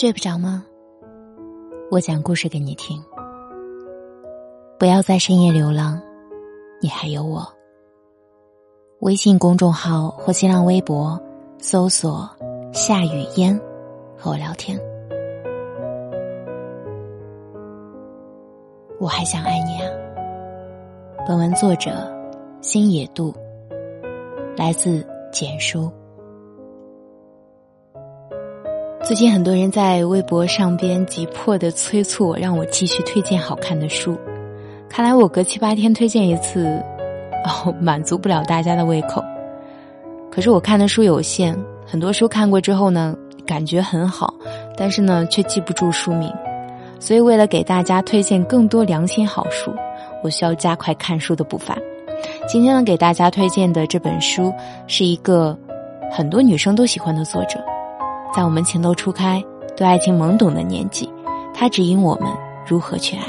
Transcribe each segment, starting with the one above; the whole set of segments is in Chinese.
睡不着吗？我讲故事给你听。不要在深夜流浪，你还有我。微信公众号或新浪微博搜索“夏雨嫣”，和我聊天。我还想爱你啊。本文作者：星野渡，来自简书。最近很多人在微博上边急迫的催促我，让我继续推荐好看的书。看来我隔七八天推荐一次，哦，满足不了大家的胃口。可是我看的书有限，很多书看过之后呢，感觉很好，但是呢，却记不住书名。所以为了给大家推荐更多良心好书，我需要加快看书的步伐。今天呢，给大家推荐的这本书是一个很多女生都喜欢的作者。在我们情窦初开、对爱情懵懂的年纪，他指引我们如何去爱。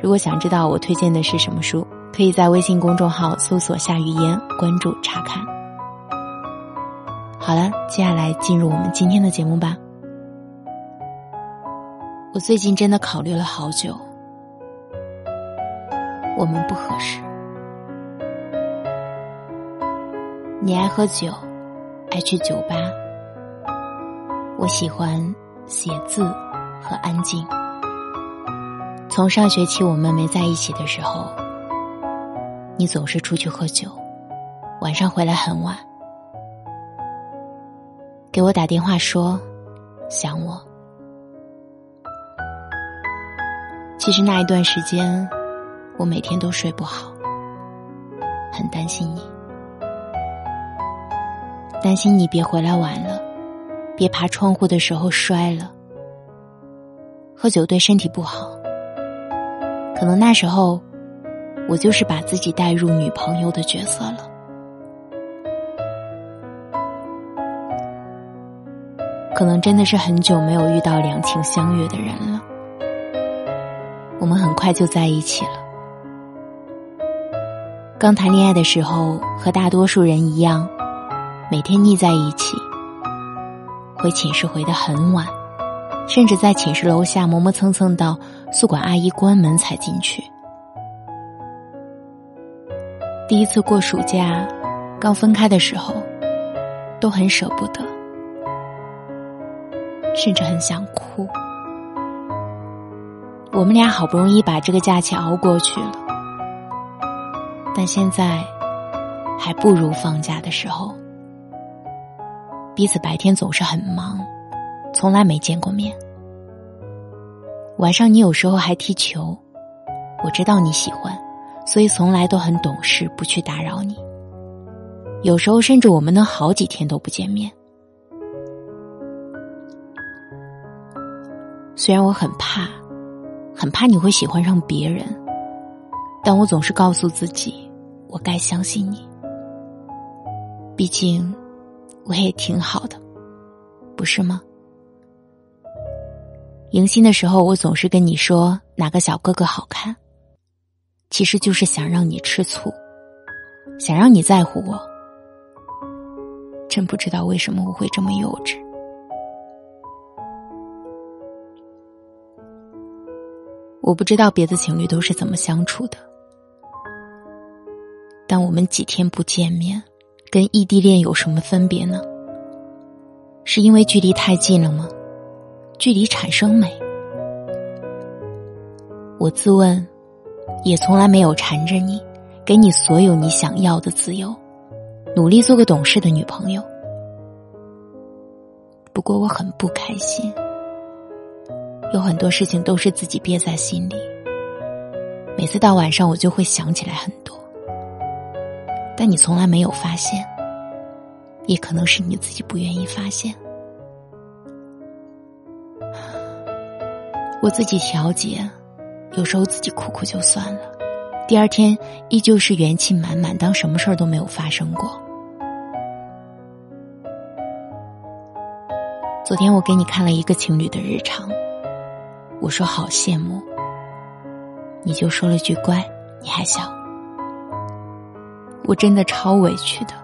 如果想知道我推荐的是什么书，可以在微信公众号搜索“夏雨嫣”，关注查看。好了，接下来进入我们今天的节目吧。我最近真的考虑了好久，我们不合适。你爱喝酒，爱去酒吧。我喜欢写字和安静。从上学期我们没在一起的时候，你总是出去喝酒，晚上回来很晚，给我打电话说想我。其实那一段时间，我每天都睡不好，很担心你，担心你别回来晚了。别爬窗户的时候摔了。喝酒对身体不好。可能那时候，我就是把自己带入女朋友的角色了。可能真的是很久没有遇到两情相悦的人了。我们很快就在一起了。刚谈恋爱的时候，和大多数人一样，每天腻在一起。回寝室回得很晚，甚至在寝室楼下磨磨蹭蹭到宿管阿姨关门才进去。第一次过暑假，刚分开的时候，都很舍不得，甚至很想哭。我们俩好不容易把这个假期熬过去了，但现在还不如放假的时候。彼此白天总是很忙，从来没见过面。晚上你有时候还踢球，我知道你喜欢，所以从来都很懂事，不去打扰你。有时候甚至我们能好几天都不见面。虽然我很怕，很怕你会喜欢上别人，但我总是告诉自己，我该相信你。毕竟。我也挺好的，不是吗？迎新的时候，我总是跟你说哪个小哥哥好看，其实就是想让你吃醋，想让你在乎我。真不知道为什么我会这么幼稚。我不知道别的情侣都是怎么相处的，但我们几天不见面。跟异地恋有什么分别呢？是因为距离太近了吗？距离产生美。我自问，也从来没有缠着你，给你所有你想要的自由，努力做个懂事的女朋友。不过我很不开心，有很多事情都是自己憋在心里。每次到晚上，我就会想起来很多。但你从来没有发现，也可能是你自己不愿意发现。我自己调节，有时候自己哭哭就算了，第二天依旧是元气满满，当什么事儿都没有发生过。昨天我给你看了一个情侣的日常，我说好羡慕，你就说了句乖，你还小。我真的超委屈的，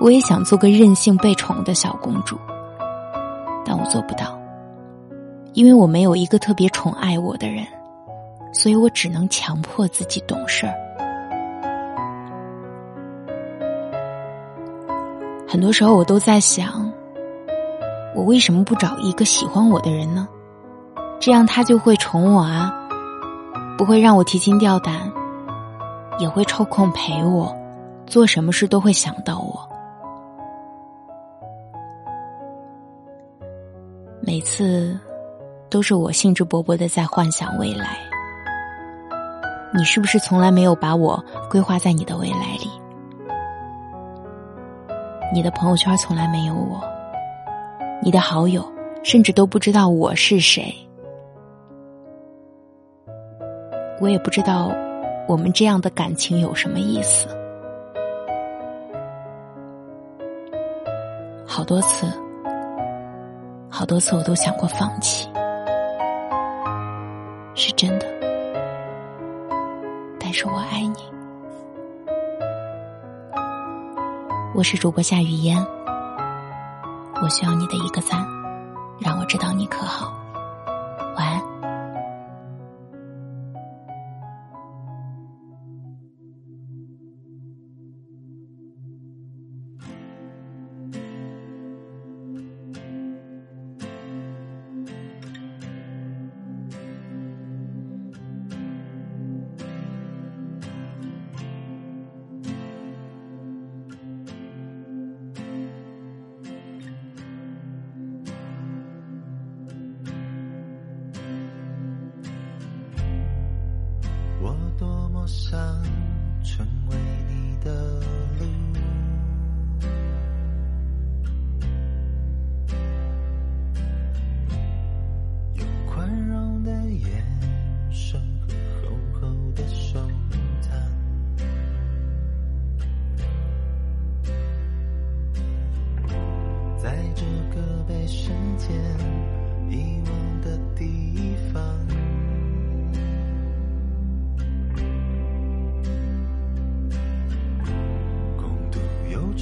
我也想做个任性被宠的小公主，但我做不到，因为我没有一个特别宠爱我的人，所以我只能强迫自己懂事儿。很多时候，我都在想，我为什么不找一个喜欢我的人呢？这样他就会宠我啊，不会让我提心吊胆，也会抽空陪我，做什么事都会想到我。每次都是我兴致勃勃的在幻想未来，你是不是从来没有把我规划在你的未来里？你的朋友圈从来没有我，你的好友甚至都不知道我是谁，我也不知道我们这样的感情有什么意思。好多次，好多次我都想过放弃，是真的，但是我爱你。我是主播夏雨嫣，我需要你的一个赞，让我知道你可好。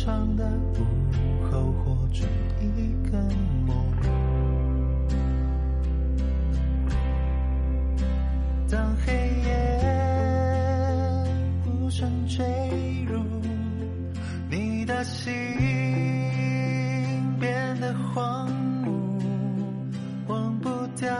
长的午后，活出一个梦。当黑夜无声坠入你的心，变得荒芜，忘不掉